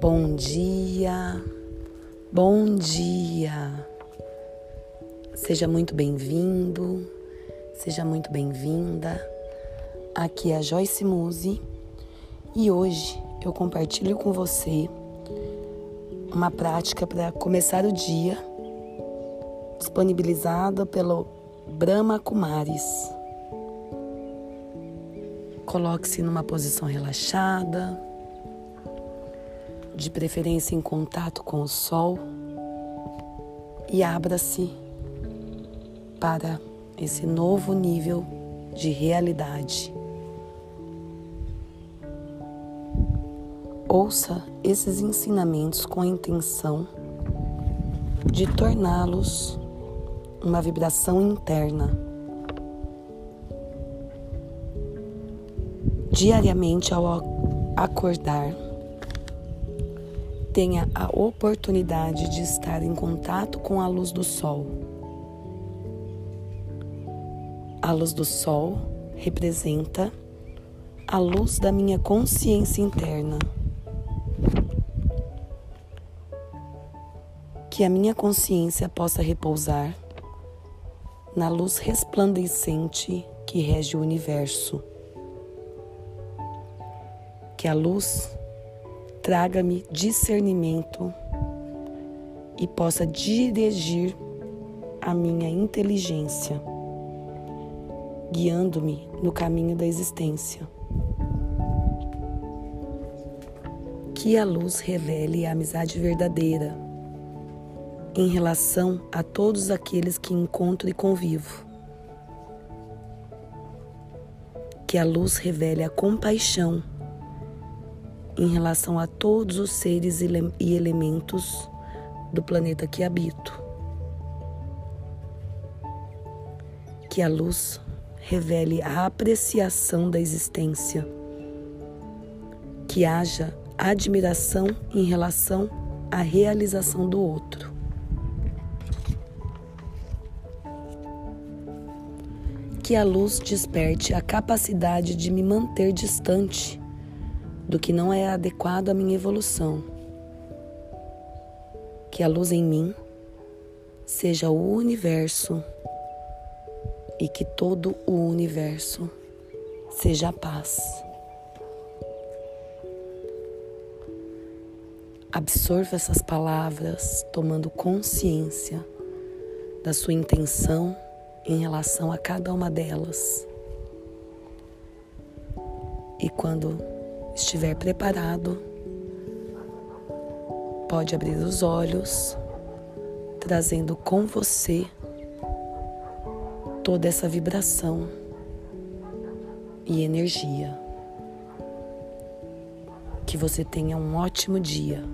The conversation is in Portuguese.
Bom dia, bom dia. Seja muito bem-vindo, seja muito bem-vinda. Aqui é a Joyce Muse e hoje eu compartilho com você uma prática para começar o dia disponibilizada pelo Brahma Kumaris. Coloque-se numa posição relaxada de preferência em contato com o sol, e abra-se para esse novo nível de realidade. Ouça esses ensinamentos com a intenção de torná-los uma vibração interna. Diariamente, ao acordar, tenha a oportunidade de estar em contato com a luz do sol. A luz do sol representa a luz da minha consciência interna. Que a minha consciência possa repousar na luz resplandecente que rege o universo. Que a luz traga-me discernimento e possa dirigir a minha inteligência, guiando-me no caminho da existência. Que a luz revele a amizade verdadeira em relação a todos aqueles que encontro e convivo. Que a luz revele a compaixão em relação a todos os seres e elementos do planeta que habito. Que a luz revele a apreciação da existência. Que haja admiração em relação à realização do outro. Que a luz desperte a capacidade de me manter distante do que não é adequado à minha evolução. Que a luz em mim seja o universo e que todo o universo seja a paz. Absorva essas palavras tomando consciência da sua intenção em relação a cada uma delas. E quando estiver preparado, pode abrir os olhos, trazendo com você toda essa vibração e energia. Que você tenha um ótimo dia.